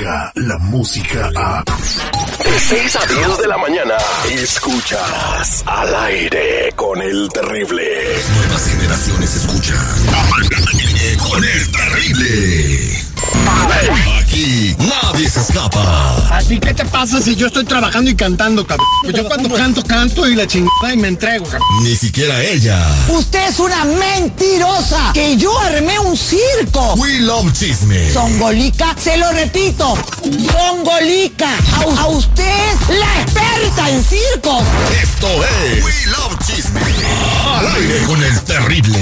llega la música a... De 6 a 10 de la mañana, escuchas al aire con el terrible. Nuevas generaciones escuchan al aire con el terrible. Nadie se escapa. ¿A ti qué te pasa si yo estoy trabajando y cantando, cabrón? Pues yo cuando canto, canto y la chingada y me entrego, cabrón. Ni siquiera ella. Usted es una mentirosa. Que yo armé un circo. We love chisme. Songolica, se lo repito. Songolica. A, a usted es la experta en circos. Esto es We love chisme. Al aire con el terrible.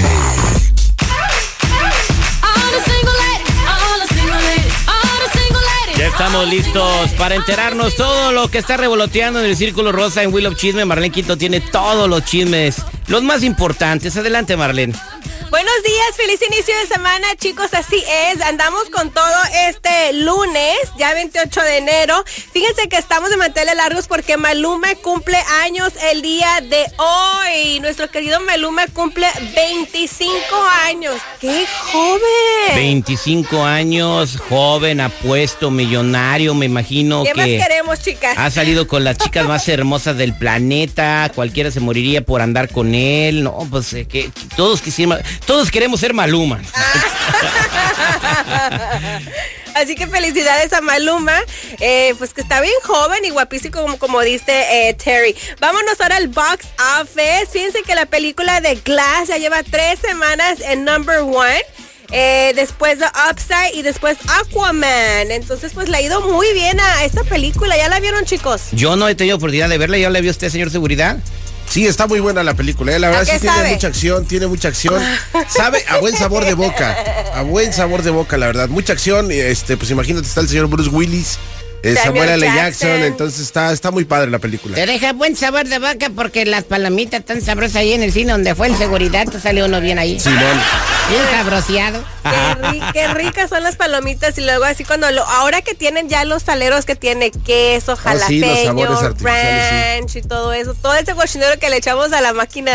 Ya estamos listos para enterarnos todo lo que está revoloteando en el Círculo Rosa en Will of Chisme. Marlene Quito tiene todos los chismes, los más importantes. Adelante, Marlene. Buenos días, feliz inicio de semana, chicos. Así es, andamos con todo este lunes, ya 28 de enero. Fíjense que estamos de manteles largos porque Maluma cumple años el día de hoy. Nuestro querido Maluma cumple 25 años. ¡Qué joven! 25 años, joven, apuesto, millonario, me imagino ¿Qué más que queremos, chicas? ha salido con las chicas más hermosas del planeta. Cualquiera se moriría por andar con él. No, pues eh, que todos quisiéramos, todos queremos ser Maluma. Así que felicidades a Maluma, eh, pues que está bien joven y guapísimo como, como dice eh, Terry. Vámonos ahora al box office. Fíjense que la película de Glass ya lleva tres semanas en number one. eh, después de Upside y después Aquaman. Entonces, pues le ha ido muy bien a esta película. ¿Ya la vieron, chicos? Yo no he tenido oportunidad de verla. ¿Ya la vio usted, señor Seguridad? Sí, está muy buena la película. ¿eh? La verdad sí tiene sabe? mucha acción, tiene mucha acción. Sabe a buen sabor de boca. A buen sabor de boca, la verdad. Mucha acción. Este, pues imagínate, está el señor Bruce Willis, eh, Samuel L. Jackson. Jackson. Entonces está, está muy padre la película. Te deja buen sabor de boca porque las palomitas tan sabrosas ahí en el cine donde fue el seguridad, te sale uno bien ahí. Simón. Bien sabroseado. Qué, ri- qué ricas son las palomitas y luego así cuando lo, ahora que tienen ya los taleros que tiene queso, Ah, sí, jalapeño, ranch y todo eso, todo ese cochinero que le echamos a la máquina.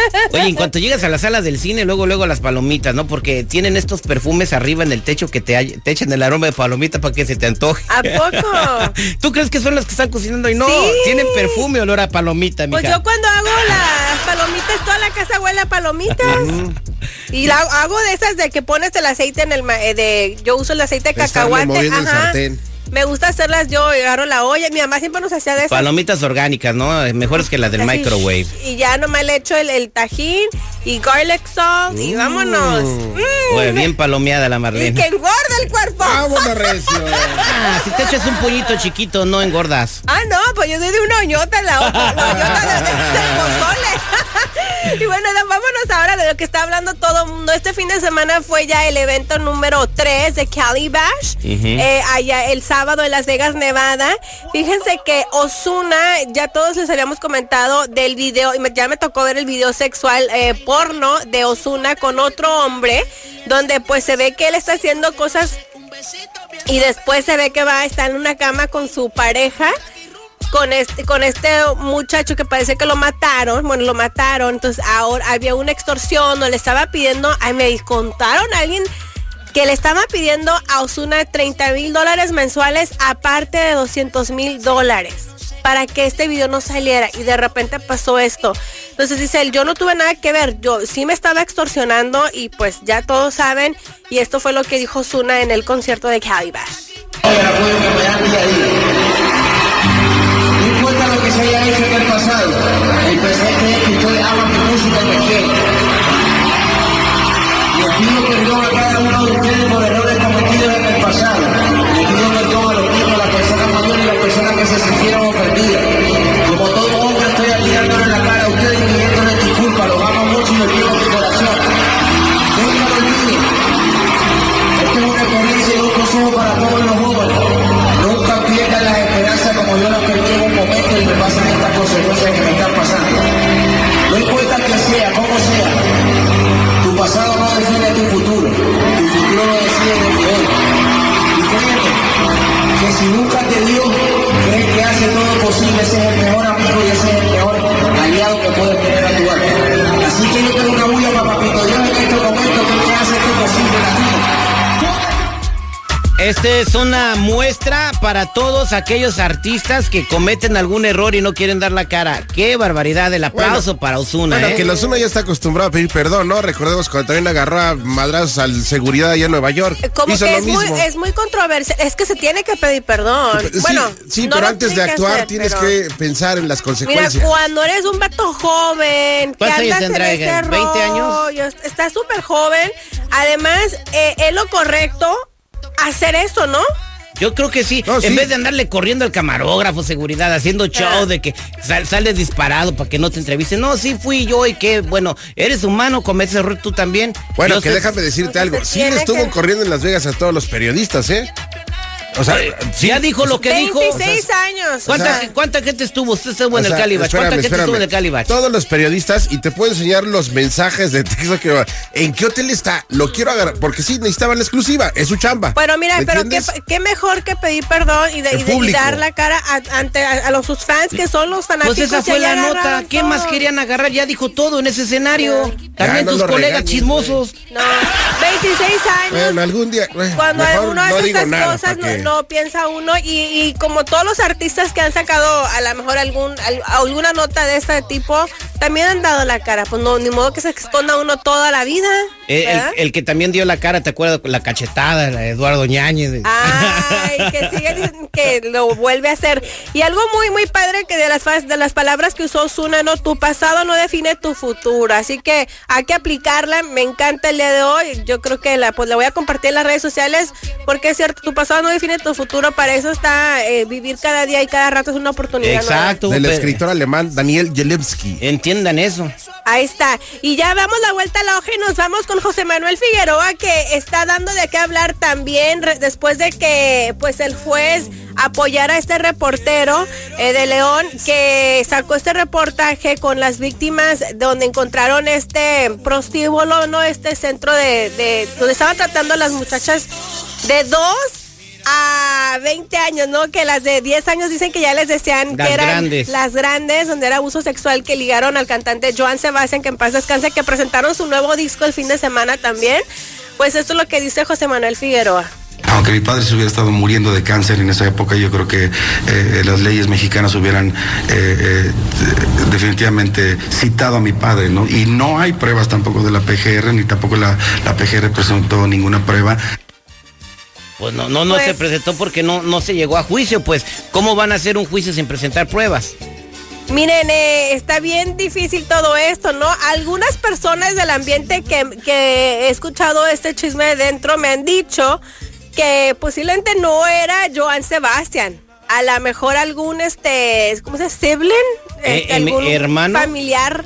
Oye, en cuanto llegas a las salas del cine, luego, luego las palomitas, ¿no? Porque tienen estos perfumes arriba en el techo que te, hay- te echan el aroma de palomita para que se te antoje. ¿A poco? ¿Tú crees que son las que están cocinando y no? Sí. Tienen perfume, olor a palomita, mija. Pues yo cuando hago las palomitas, toda la casa huele a palomitas. Y la, hago de esas de que pones el aceite en el... ma- eh, de Yo uso el aceite de cacahuate. el Ajá. sartén. Me gusta hacerlas yo, agarro la olla. Mi mamá siempre nos hacía de esas. Palomitas orgánicas, ¿no? Mejores que las del Así, microwave. Y ya nomás le echo el, el tajín y garlic salt y vámonos. Mm. Oye, bien palomeada la Y Marlene. que engorda el cuerpo. Vámonos, recio. Ah, si te echas un pollito chiquito, no engordas. Ah, no, pues yo soy de una oñota, la otra, la oñota de, de- del pozole. y bueno, vámonos ahora de lo que está hablando todo el mundo. Este fin de semana fue ya el evento número 3 de Cali Bash, eh, allá el sábado en Las Vegas, Nevada. Fíjense que Osuna, ya todos les habíamos comentado del video, y me- ya me tocó ver el video sexual eh, de Osuna con otro hombre, donde pues se ve que él está haciendo cosas y después se ve que va a estar en una cama con su pareja con este con este muchacho que parece que lo mataron, bueno, lo mataron, entonces ahora había una extorsión o le estaba pidiendo, ay, me contaron alguien que le estaba pidiendo a Osuna 30 mil dólares mensuales aparte de 200 mil dólares para que este video no saliera y de repente pasó esto. Entonces dice él, yo no tuve nada que ver, yo sí me estaba extorsionando y pues ya todos saben y esto fue lo que dijo Osuna en el concierto de día. No importa lo que se haya hecho en el pasado, hoy. Y créeme que si nunca te dio, crees que hace todo posible, ese es el mejor amigo y ese es el mejor aliado que puedes tener a tu lado. Así que yo tengo una Esta es una muestra para todos aquellos artistas que cometen algún error y no quieren dar la cara. Qué barbaridad, el aplauso Bueno, para Osuna. Bueno, ¿eh? que los Osuna ya está acostumbrado a pedir perdón, ¿no? Recordemos cuando también agarró a madrazos al seguridad allá en Nueva York. Como Hizo que lo es muy, es muy controversial. Es que se tiene que pedir perdón. Sí, bueno, sí, no pero lo antes de actuar hacer, tienes pero- que pensar en las Mira, consecuencias. cuando eres un vato joven, que ¿Cuántos años andas en tendrá, ese Egan? ¿20 años? está súper joven. Además, eh, es lo correcto hacer eso, ¿no? Yo creo que sí. No, en sí. vez de andarle corriendo al camarógrafo, seguridad, haciendo show Ah. de que sal- sales disparado para que no te entrevisten. No, sí fui yo y que, bueno, eres humano, cometes error tú también. Bueno, Yo que sé- déjame decirte algo. Sí le estuvo que- corriendo en Las Vegas a todos los periodistas, ¿eh? O sea, sí. Ya dijo lo que dijo. 26 años. o ¿Cuánta, sea, ¿Cuánta gente estuvo? Usted estuvo en el Calibach. ¿Cuánta espérame, gente estuvo en el. Calibach? Todos los periodistas y te puedo enseñar los mensajes de texto que en qué hotel está. Lo quiero agarrar porque sí necesitaban la exclusiva, es su chamba. Bueno, mira, ¿Me pero qué, mejor que pedir perdón y, de, y de- y dar la cara a- ante a, a los sus fans que son los fanáticos. Pues esa fue la nota. ¿Qué más querían agarrar? Ya dijo todo en ese escenario. También no tus colegas regañes, chismosos. No, 26 años. Bueno, algún día. bueno, Cuando uno no hace estas nada, cosas, no, no piensa uno. Y, y como todos los artistas que han sacado a lo mejor algún al- alguna nota de este tipo, también han dado la cara. Pues no, ni modo que se esconda uno toda la vida. Eh, el, el que también dio la cara, ¿te acuerdas? La cachetada, la Eduardo Ñañez. Ay, que sigue que lo vuelve a hacer. Y algo muy, muy padre que de las, de las palabras que usó Zuna, no, tu pasado no define tu futuro. Así que hay que aplicarla. Me encanta el día de hoy. Yo creo que la, pues la voy a compartir en las redes sociales porque es cierto, tu pasado no define tu futuro. Para eso está eh, vivir cada día y cada rato es una oportunidad. Exacto. Del pero- escritor alemán Daniel Jelewski. Entiendan eso. Ahí está. Y ya damos la vuelta a la hoja y nos vamos con José Manuel Figueroa, que está dando de qué hablar también después de que pues el juez apoyara a este reportero eh, de León que sacó este reportaje con las víctimas donde encontraron este prostíbulo, ¿no? Este centro de, de donde estaban tratando a las muchachas de dos a 20 años, ¿no? Que las de 10 años dicen que ya les decían Las que eran grandes. las grandes, donde era abuso sexual que ligaron al cantante Joan Sebastián, que en paz descanse, que presentaron su nuevo disco el fin de semana también. Pues esto es lo que dice José Manuel Figueroa. Aunque mi padre se hubiera estado muriendo de cáncer en esa época, yo creo que eh, las leyes mexicanas hubieran eh, eh, definitivamente citado a mi padre, ¿no? Y no hay pruebas tampoco de la PGR, ni tampoco la, la PGR presentó ninguna prueba. Pues no, no, no Pues- se presentó porque no, no se llegó a juicio. Pues, ¿cómo van a hacer un juicio sin presentar pruebas? Miren, eh, está bien difícil todo esto, ¿no? Algunas personas del ambiente que, que he escuchado este chisme dentro me han dicho que posiblemente no era Joan Sebastián. A lo mejor algún, este, ¿cómo se dice? ¿Sibling? Eh, Este, algún hermano. familiar.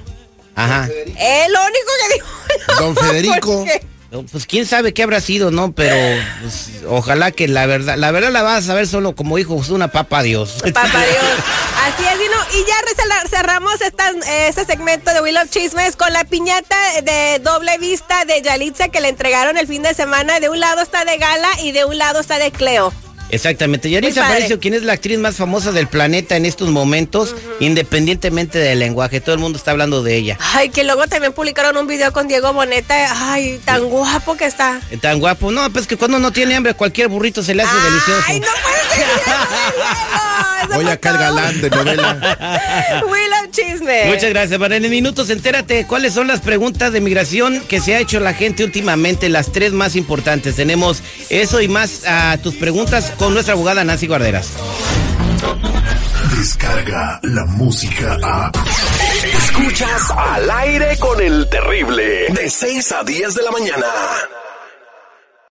Ajá. Es lo único que dijo. Don Federico. Porque- Pues quién sabe qué habrá sido, ¿no? Pero pues, ojalá que la verdad, la verdad la vas a saber solo como dijo una papa a Dios. Papá Dios. Así es, Dino. Y ya cerramos esta- este segmento de Will of Chismes con la piñata de doble vista de Yalitza que le entregaron el fin de semana. De un lado está de Gala y de un lado está de Cleo. Exactamente. Yaritza. Aparicio, quien es la actriz más famosa del planeta en estos momentos, independientemente del lenguaje. Todo el mundo está hablando de ella. Ay, que luego también publicaron un video con Diego Boneta. Ay, tan guapo que está. Tan guapo. No, pues que cuando no tiene hambre, cualquier burrito se le hace delicioso. Ay, no puede ser fue acá el galán de novela. Will of Chismes. Muchas gracias, María. En minutos, entérate cuáles son las preguntas de migración que se ha hecho la gente últimamente, las tres más importantes. Tenemos eso y más a tus preguntas con nuestra abogada Nancy Guarderas. Descarga la música a. Escuchas al aire con el terrible. De 6 a 10 de la mañana.